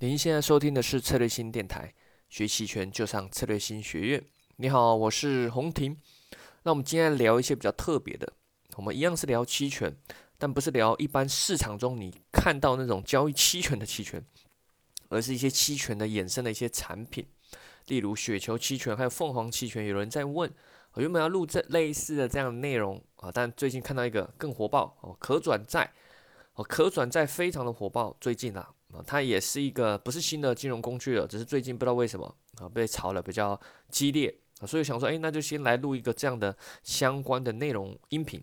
您现在收听的是策略新电台，学期权就上策略新学院。你好，我是洪婷。那我们今天聊一些比较特别的，我们一样是聊期权，但不是聊一般市场中你看到那种交易期权的期权，而是一些期权的衍生的一些产品，例如雪球期权，还有凤凰期权。有人在问，我原本要录这类似的这样的内容啊，但最近看到一个更火爆哦，可转债哦，可转债非常的火爆，最近啊。它也是一个不是新的金融工具了，只是最近不知道为什么啊被炒了比较激烈啊，所以想说，哎，那就先来录一个这样的相关的内容音频。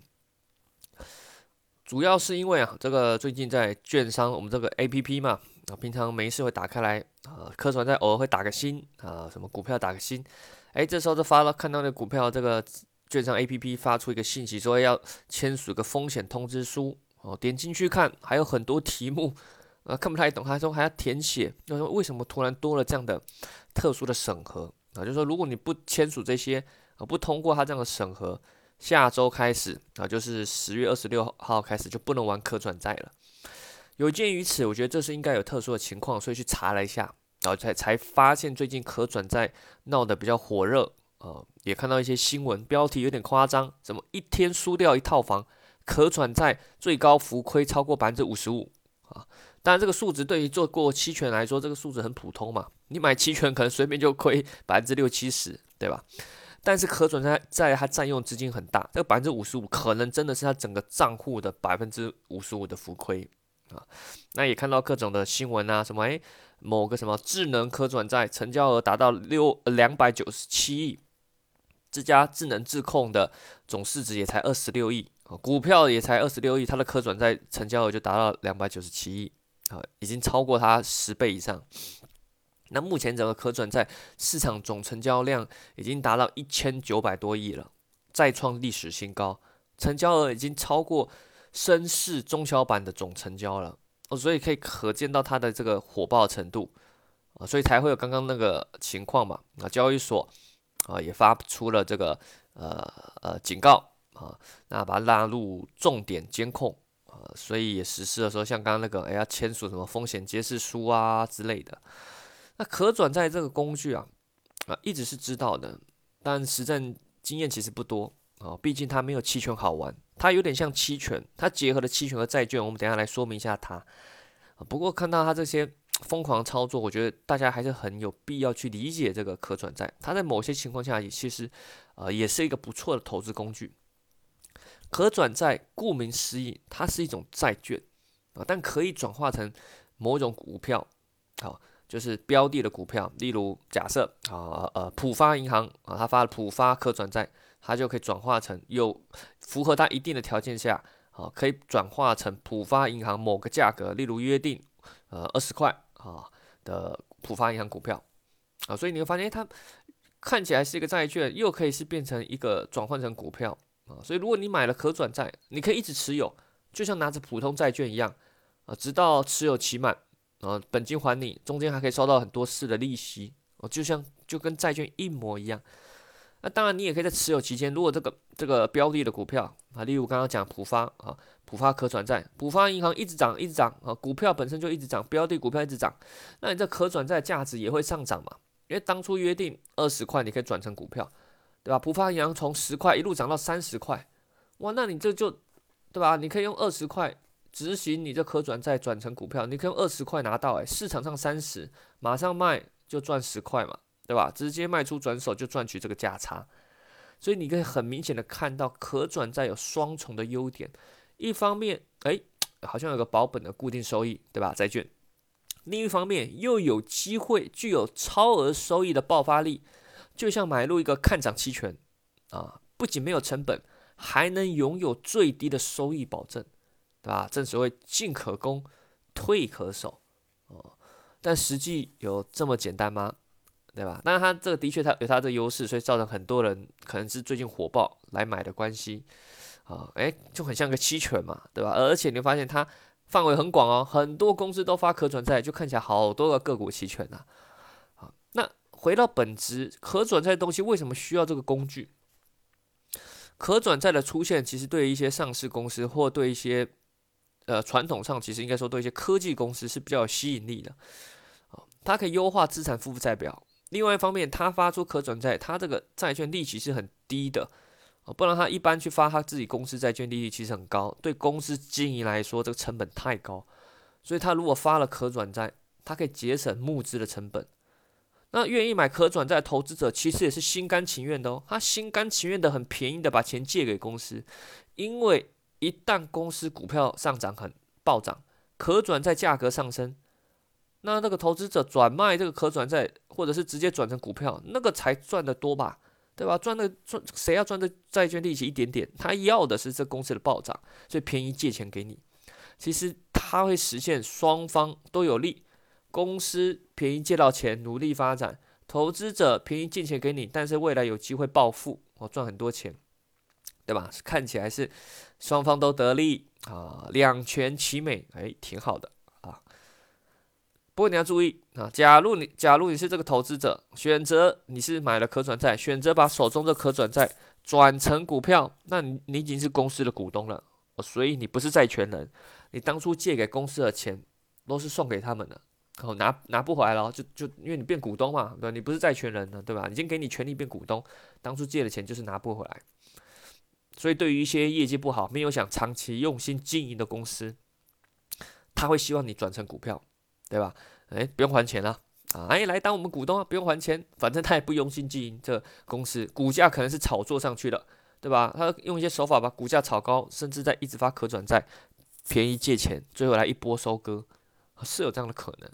主要是因为啊，这个最近在券商我们这个 A P P 嘛，啊，平常没事会打开来啊，科传在偶尔会打个新啊，什么股票打个新，哎，这时候就发了看到那股票这个券商 A P P 发出一个信息，说要签署个风险通知书哦，点进去看还有很多题目。啊，看不太懂，他说还要填写，就说为什么突然多了这样的特殊的审核啊？就是说如果你不签署这些啊，不通过他这样的审核，下周开始啊，就是十月二十六号开始就不能玩可转债了。有鉴于此，我觉得这是应该有特殊的情况，所以去查了一下，然后才才发现最近可转债闹得比较火热啊，也看到一些新闻标题有点夸张，怎么一天输掉一套房，可转债最高浮亏超过百分之五十五啊？当然，这个数值对于做过期权来说，这个数值很普通嘛。你买期权可能随便就亏百分之六七十，对吧？但是可转债在它占用资金很大，这个百分之五十五可能真的是它整个账户的百分之五十五的浮亏啊。那也看到各种的新闻啊，什么诶，某个什么智能可转债成交额达到六两百九十七亿，这家智能智控的总市值也才二十六亿啊，股票也才二十六亿，它的可转债成交额就达到两百九十七亿。啊，已经超过它十倍以上。那目前整个可转债市场总成交量已经达到一千九百多亿了，再创历史新高，成交额已经超过深市中小板的总成交了。哦，所以可以可见到它的这个火爆程度啊，所以才会有刚刚那个情况嘛。啊，交易所啊也发出了这个呃呃警告啊，那把它纳入重点监控。呃所以也实施的时候，像刚刚那个，哎，要签署什么风险揭示书啊之类的。那可转债这个工具啊，啊，一直是知道的，但实战经验其实不多啊。毕竟它没有期权好玩，它有点像期权，它结合了期权和债券。我们等下来说明一下它。不过看到它这些疯狂操作，我觉得大家还是很有必要去理解这个可转债。它在某些情况下也其实，呃，也是一个不错的投资工具。可转债，顾名思义，它是一种债券啊，但可以转化成某种股票，好，就是标的的股票。例如，假设啊呃浦发银行啊，它发了浦发可转债，它就可以转化成有符合它一定的条件下，啊，可以转化成浦发银行某个价格，例如约定呃二十块啊的浦发银行股票啊，所以你会发现，它看起来是一个债券，又可以是变成一个转换成股票。啊，所以如果你买了可转债，你可以一直持有，就像拿着普通债券一样啊，直到持有期满，啊，本金还你，中间还可以收到很多次的利息，哦，就像就跟债券一模一样。那当然，你也可以在持有期间，如果这个这个标的的股票啊，例如刚刚讲普发啊，普发可转债，普发银行一直涨一直涨啊，股票本身就一直涨，标的股票一直涨，那你这可转债价值也会上涨嘛？因为当初约定二十块，你可以转成股票。对吧？浦发银行从十块一路涨到三十块，哇，那你这就，对吧？你可以用二十块执行你这可转债转成股票，你可以用二十块拿到，诶，市场上三十，马上卖就赚十块嘛，对吧？直接卖出转手就赚取这个价差，所以你可以很明显的看到可转债有双重的优点，一方面，哎，好像有个保本的固定收益，对吧？债券，另一方面又有机会具有超额收益的爆发力。就像买入一个看涨期权，啊，不仅没有成本，还能拥有最低的收益保证，对吧？正所谓进可攻，退可守，哦，但实际有这么简单吗？对吧？但是它这个的确它有它的优势，所以造成很多人可能是最近火爆来买的关系，啊，诶，就很像个期权嘛，对吧？而且你会发现它范围很广哦，很多公司都发可转债，就看起来好多个个股期权呐。回到本质，可转债的东西为什么需要这个工具？可转债的出现，其实对一些上市公司或对一些呃传统上，其实应该说对一些科技公司是比较有吸引力的它可以优化资产负债表。另外一方面，它发出可转债，它这个债券利息是很低的，不然它一般去发他自己公司债券利率其实很高，对公司经营来说这个成本太高，所以他如果发了可转债，它可以节省募资的成本。那愿意买可转债的投资者其实也是心甘情愿的哦，他心甘情愿的很便宜的把钱借给公司，因为一旦公司股票上涨很暴涨，可转债价格上升。那那个投资者转卖这个可转债，或者是直接转成股票，那个才赚得多吧，对吧？赚的赚谁要赚的债券利息一点点？他要的是这公司的暴涨，所以便宜借钱给你。其实他会实现双方都有利，公司便宜借到钱，努力发展；投资者便宜借钱给你，但是未来有机会暴富，我赚很多钱，对吧？看起来是双方都得利啊，两全其美，哎，挺好的啊。不过你要注意啊，假如你假如你是这个投资者，选择你是买了可转债，选择把手中的可转债转成股票，那你你已经是公司的股东了，所以你不是债权人，你当初借给公司的钱都是送给他们的，哦拿拿不回来了，就就因为你变股东嘛，对吧，你不是债权人了，对吧？已经给你权利变股东，当初借的钱就是拿不回来，所以对于一些业绩不好、没有想长期用心经营的公司，他会希望你转成股票。对吧？哎，不用还钱了啊！哎，来当我们股东啊，不用还钱，反正他也不用心经营这公司，股价可能是炒作上去的，对吧？他用一些手法把股价炒高，甚至在一直发可转债，便宜借钱，最后来一波收割，是有这样的可能。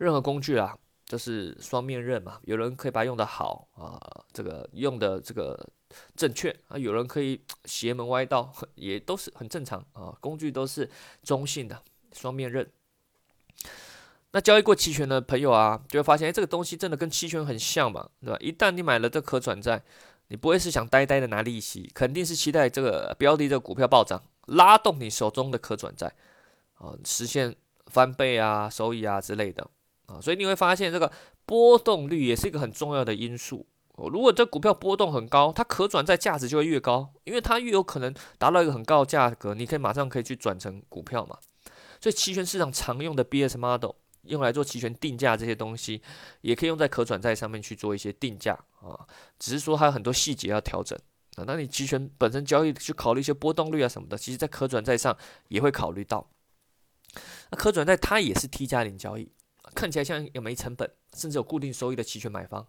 任何工具啊，就是双面刃嘛，有人可以把它用的好啊，这个用的这个正确啊，有人可以邪门歪道，也都是很正常啊。工具都是中性的，双面刃。那交易过期权的朋友啊，就会发现，哎，这个东西真的跟期权很像嘛，对吧？一旦你买了这可转债，你不会是想呆呆的拿利息，肯定是期待这个标的这个股票暴涨，拉动你手中的可转债啊，实现翻倍啊、收益啊之类的啊。所以你会发现，这个波动率也是一个很重要的因素。如果这股票波动很高，它可转债价值就会越高，因为它越有可能达到一个很高的价格，你可以马上可以去转成股票嘛。所以期权市场常用的 BS model。用来做期权定价这些东西，也可以用在可转债上面去做一些定价啊，只是说还有很多细节要调整啊。那你期权本身交易去考虑一些波动率啊什么的，其实在可转债上也会考虑到。那可转债它也是 T 加零交易，看起来像有没成本，甚至有固定收益的期权买方，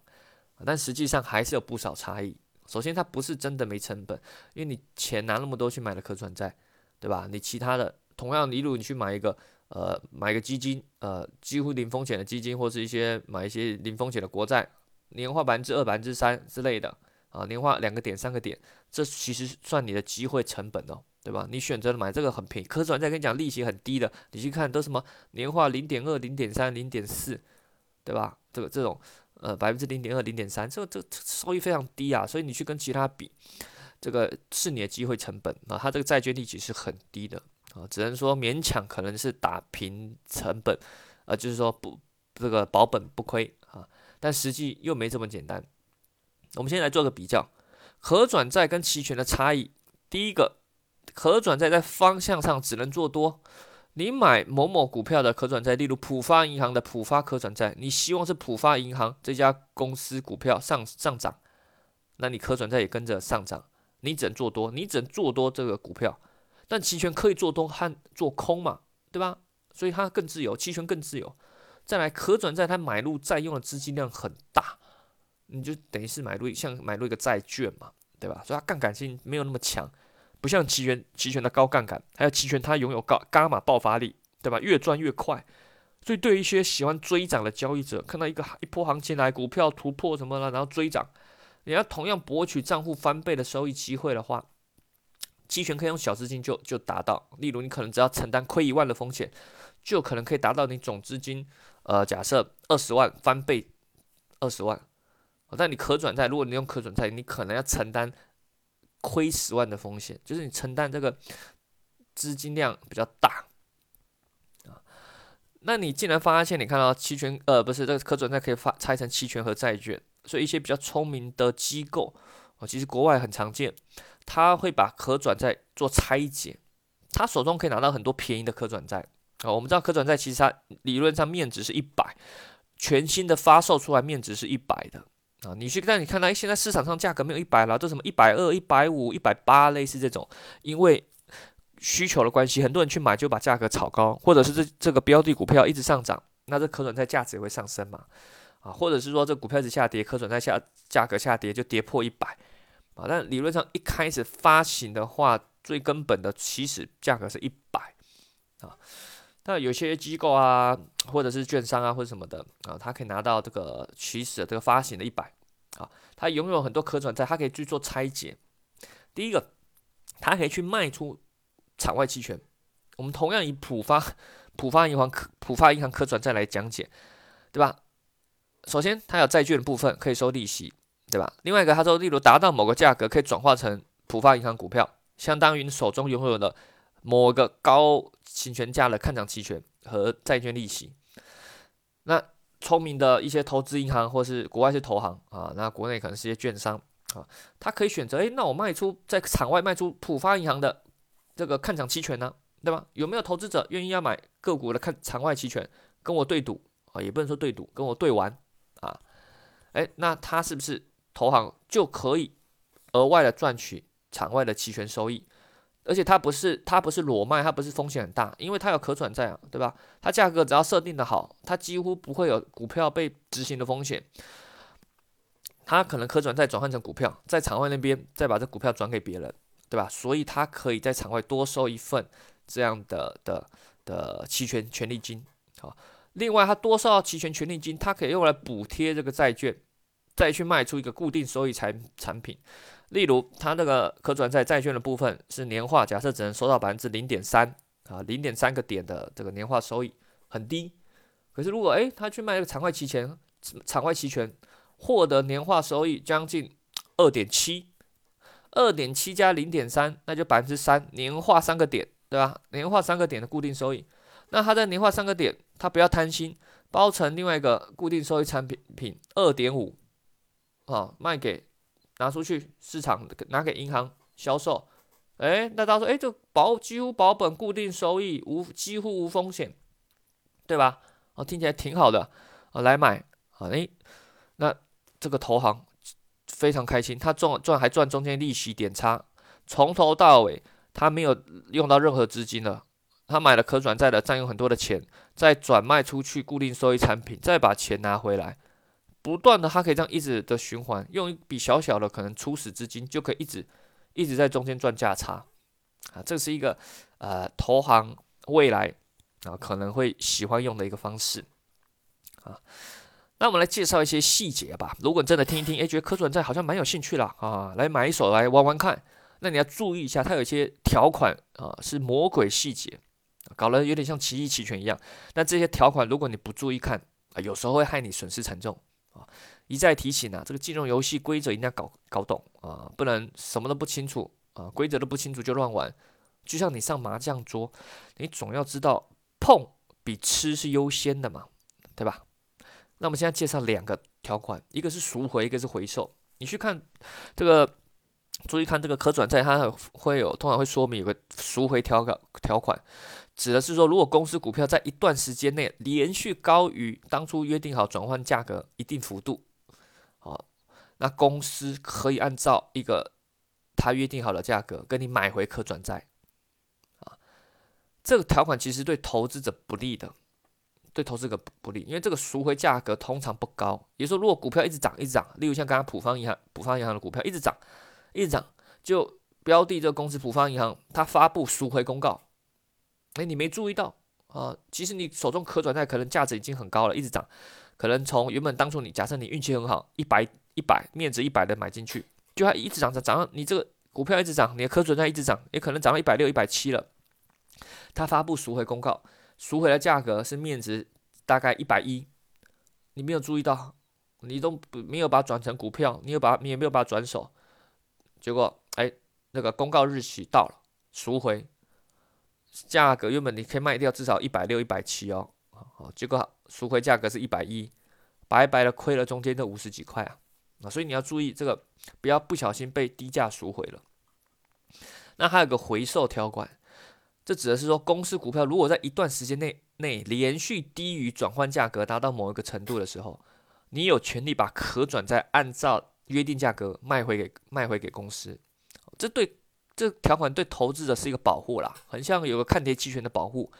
但实际上还是有不少差异。首先，它不是真的没成本，因为你钱拿那么多去买了可转债，对吧？你其他的同样，例如你去买一个。呃，买一个基金，呃，几乎零风险的基金，或是一些买一些零风险的国债，年化百分之二、百分之三之类的，啊，年化两个点、三个点，这其实算你的机会成本哦，对吧？你选择买这个很便宜，可转债跟你讲利息很低的，你去看都什么年化零点二、零点三、零点四，对吧？这个这种呃百分之零点二、零点三，这个这收益非常低啊，所以你去跟其他比，这个是你的机会成本啊，它这个债券利息是很低的。啊，只能说勉强可能是打平成本，呃，就是说不这个保本不亏啊，但实际又没这么简单。我们先来做个比较，可转债跟期权的差异。第一个，可转债在方向上只能做多。你买某某股票的可转债，例如浦发银行的浦发可转债，你希望是浦发银行这家公司股票上上涨，那你可转债也跟着上涨，你只能做多，你只能做多这个股票。但期权可以做多和做空嘛，对吧？所以它更自由，期权更自由。再来，可转债它买入债用的资金量很大，你就等于是买入像买入一个债券嘛，对吧？所以它杠杆性没有那么强，不像期权，期权的高杠杆，还有期权它拥有高伽马爆发力，对吧？越赚越快。所以对于一些喜欢追涨的交易者，看到一个一波行情来，股票突破什么了，然后追涨，你要同样博取账户翻倍的收益机会的话。期权可以用小资金就就达到，例如你可能只要承担亏一万的风险，就可能可以达到你总资金，呃，假设二十万翻倍二十万，但你可转债，如果你用可转债，你可能要承担亏十万的风险，就是你承担这个资金量比较大啊。那你既然发现你看到期权，呃，不是这个可转债可以发拆成期权和债券，所以一些比较聪明的机构，啊，其实国外很常见。他会把可转债做拆解，他手中可以拿到很多便宜的可转债，啊，我们知道可转债其实它理论上面值是一百，全新的发售出来面值是一百的啊。你去但你看到，现在市场上价格没有一百了，都什么一百二、一百五、一百八，类似这种，因为需求的关系，很多人去买就把价格炒高，或者是这这个标的股票一直上涨，那这可转债价值也会上升嘛？啊，或者是说这股票一直下跌，可转债下价格下跌就跌破一百啊。但理论上一开始发行的话，最根本的起始价格是一百啊。那有些机构啊，或者是券商啊，或者什么的啊，他可以拿到这个起始的这个发行的一百啊，他拥有很多可转债，他可以去做拆解。第一个，他可以去卖出场外期权。我们同样以浦发 浦发银行可浦发银行可转债来讲解，对吧？首先，它有债券的部分可以收利息，对吧？另外一个，它说，例如达到某个价格，可以转化成浦发银行股票，相当于你手中拥有的某个高行权价的看涨期权和债券利息。那聪明的一些投资银行或是国外是投行啊，那国内可能是一些券商啊，他可以选择，诶，那我卖出在场外卖出浦发银行的这个看涨期权呢，对吧？有没有投资者愿意要买个股的看场外期权，跟我对赌啊？也不能说对赌，跟我对玩。啊，哎，那他是不是投行就可以额外的赚取场外的期权收益？而且它不是它不是裸卖，它不是风险很大，因为它有可转债啊，对吧？它价格只要设定的好，它几乎不会有股票被执行的风险。它可能可转债转换成股票，在场外那边再把这股票转给别人，对吧？所以它可以在场外多收一份这样的的的期权权利金，好。另外，它多收到期权权利金，它可以用来补贴这个债券，再去卖出一个固定收益产产品。例如，它那个可转债债券的部分是年化，假设只能收到百分之零点三啊，零点三个点的这个年化收益很低。可是，如果诶，他去卖一个场外期权，场外期权获得年化收益将近二点七，二点七加零点三，那就百分之三，年化三个点，对吧？年化三个点的固定收益。那他在年化三个点，他不要贪心，包成另外一个固定收益产品品二点五，啊，卖给拿出去市场拿给银行销售，哎，那他说，哎，这保几乎保本固定收益无几乎无风险，对吧？哦，听起来挺好的，啊，来买，啊，哎，那这个投行非常开心，他赚赚还赚中间利息点差，从头到尾他没有用到任何资金了。他买了可转债的，占用很多的钱，再转卖出去固定收益产品，再把钱拿回来，不断的，它可以这样一直的循环，用一笔小小的可能初始资金，就可以一直一直在中间赚价差，啊，这是一个呃投行未来啊可能会喜欢用的一个方式，啊，那我们来介绍一些细节吧。如果你真的听一听，诶，觉得可转债好像蛮有兴趣了啊，来买一手来玩玩看，那你要注意一下，它有一些条款啊是魔鬼细节。搞得有点像奇异期权一样，那这些条款如果你不注意看啊，有时候会害你损失惨重！一再提醒啊，这个金融游戏规则一定要搞搞懂啊，不能什么都不清楚啊，规则都不清楚就乱玩。就像你上麻将桌，你总要知道碰比吃是优先的嘛，对吧？那我们现在介绍两个条款，一个是赎回，一个是回收。你去看这个，注意看这个可转债，它会有通常会说明有个赎回条款条款。指的是说，如果公司股票在一段时间内连续高于当初约定好转换价格一定幅度，那公司可以按照一个他约定好的价格跟你买回可转债，啊，这个条款其实对投资者不利的，对投资者不利，因为这个赎回价格通常不高。也就是说，如果股票一直涨一直涨，例如像刚刚浦方银行浦方银行的股票一直涨一直涨，就标的这个公司浦方银行它发布赎回公告。哎，你没注意到啊？其实你手中可转债可能价值已经很高了，一直涨，可能从原本当初你假设你运气很好，一百一百面值一百的买进去，就它一直涨涨涨，你这个股票一直涨，你的可转债一直涨，也可能涨到一百六、一百七了。它发布赎回公告，赎回的价格是面值大概一百一，你没有注意到，你都没有把它转成股票，你有把你也没有把它转手，结果哎，那个公告日期到了，赎回。价格原本你可以卖掉至少一百六、一百七哦，好，结果赎回价格是一百一，白白的亏了中间的五十几块啊，啊，所以你要注意这个，不要不小心被低价赎回了。那还有个回售条款，这指的是说，公司股票如果在一段时间内内连续低于转换价格达到某一个程度的时候，你有权利把可转债按照约定价格卖回给卖回给公司。这对这条款对投资者是一个保护啦，很像有个看跌期权的保护，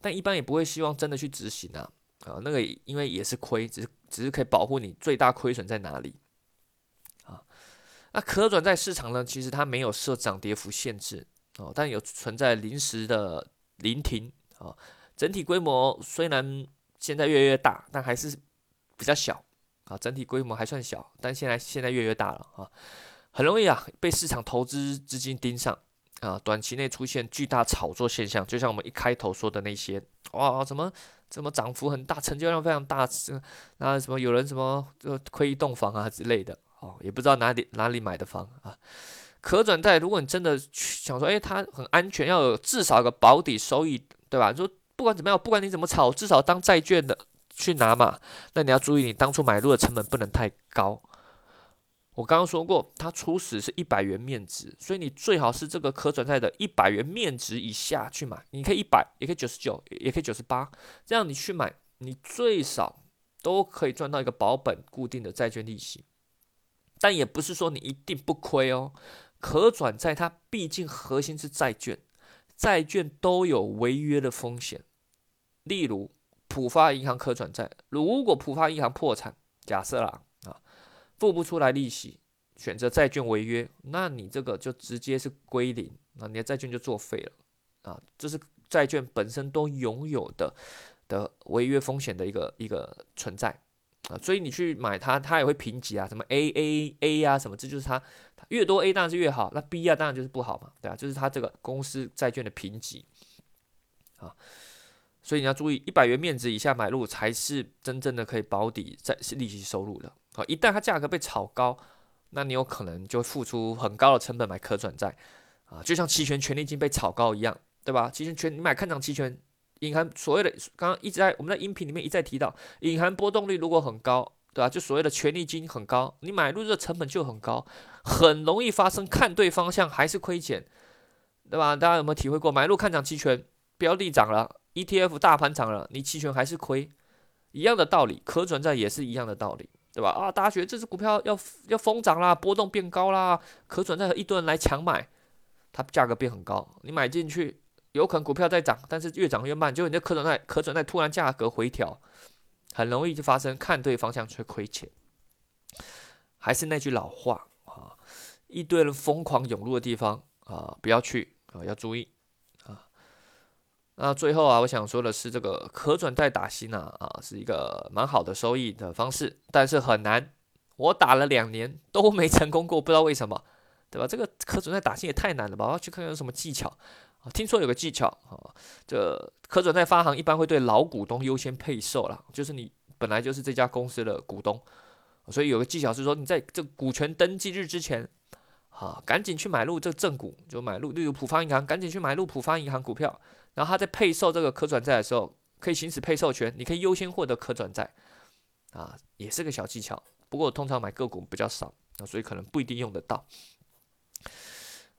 但一般也不会希望真的去执行啊啊，那个因为也是亏，只是只是可以保护你最大亏损在哪里啊？那可转债市场呢，其实它没有设涨跌幅限制。哦，但有存在临时的临停啊，整体规模虽然现在越来越大，但还是比较小啊，整体规模还算小，但现在现在越来越大了啊，很容易啊被市场投资资金盯上啊，短期内出现巨大炒作现象，就像我们一开头说的那些，哇，怎么怎么涨幅很大，成交量非常大，那什么有人什么就亏一栋房啊之类的，哦，也不知道哪里哪里买的房啊。可转债，如果你真的想说，哎，它很安全，要有至少有个保底收益，对吧？说不管怎么样，不管你怎么炒，至少当债券的去拿嘛。那你要注意，你当初买入的成本不能太高。我刚刚说过，它初始是一百元面值，所以你最好是这个可转债的一百元面值以下去买。你可以一百，也可以九十九，也可以九十八，这样你去买，你最少都可以赚到一个保本固定的债券利息。但也不是说你一定不亏哦。可转债它毕竟核心是债券，债券都有违约的风险。例如，浦发银行可转债，如果浦发银行破产，假设啦，付不出来利息，选择债券违约，那你这个就直接是归零，那你的债券就作废了啊。这是债券本身都拥有的的违约风险的一个一个存在。啊，所以你去买它，它也会评级啊，什么 A A A 啊，什么，这就是它越多 A 当然是越好，那 B 啊当然就是不好嘛，对吧？就是它这个公司债券的评级啊，所以你要注意，一百元面值以下买入才是真正的可以保底在利息收入的啊。一旦它价格被炒高，那你有可能就付出很高的成本买可转债啊，就像期权权利金被炒高一样，对吧？期权权你买看涨期权。隐含所谓的刚刚一直在我们在音频里面一再提到，隐含波动率如果很高，对吧？就所谓的权利金很高，你买入的成本就很高，很容易发生看对方向还是亏钱，对吧？大家有没有体会过？买入看涨期权，标的涨了，ETF 大盘涨了，你期权还是亏，一样的道理，可转债也是一样的道理，对吧？啊，大家觉得这只股票要要疯涨啦，波动变高啦，可转债一堆人来抢买，它价格变很高，你买进去。有可能股票在涨，但是越涨越慢，就你这可转债可转债突然价格回调，很容易就发生看对方向却亏钱。还是那句老话啊，一堆人疯狂涌入的地方啊，不要去啊，要注意。那最后啊，我想说的是，这个可转债打新啊啊，是一个蛮好的收益的方式，但是很难。我打了两年都没成功过，不知道为什么，对吧？这个可转债打新也太难了吧？我要去看看有什么技巧。听说有个技巧啊，这可转债发行一般会对老股东优先配售啦，就是你本来就是这家公司的股东，所以有个技巧是说，你在这股权登记日之前，啊，赶紧去买入这正股，就买入，例如浦发银行，赶紧去买入浦发银行股票，然后他在配售这个可转债的时候，可以行使配售权，你可以优先获得可转债，啊，也是个小技巧，不过通常买个股比较少，啊，所以可能不一定用得到。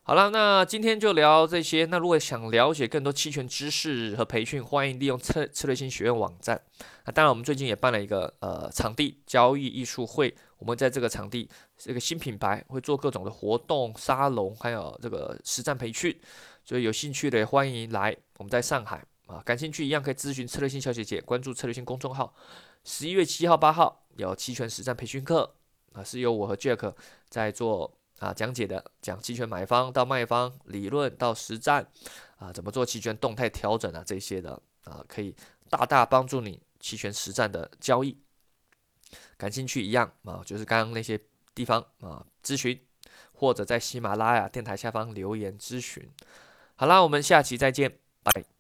好了，那今天就聊这些。那如果想了解更多期权知识和培训，欢迎利用策策略性学院网站。那当然，我们最近也办了一个呃场地交易艺术会，我们在这个场地这个新品牌会做各种的活动沙龙，还有这个实战培训。所以有兴趣的欢迎来。我们在上海啊，感兴趣一样可以咨询策略性小姐姐，关注策略性公众号。十一月七号、八号有期权实战培训课啊，是由我和 Jack 在做。啊，讲解的讲期权买方到卖方理论到实战，啊，怎么做期权动态调整啊，这些的啊，可以大大帮助你期权实战的交易。感兴趣一样啊，就是刚刚那些地方啊，咨询或者在喜马拉雅电台下方留言咨询。好啦，我们下期再见，拜。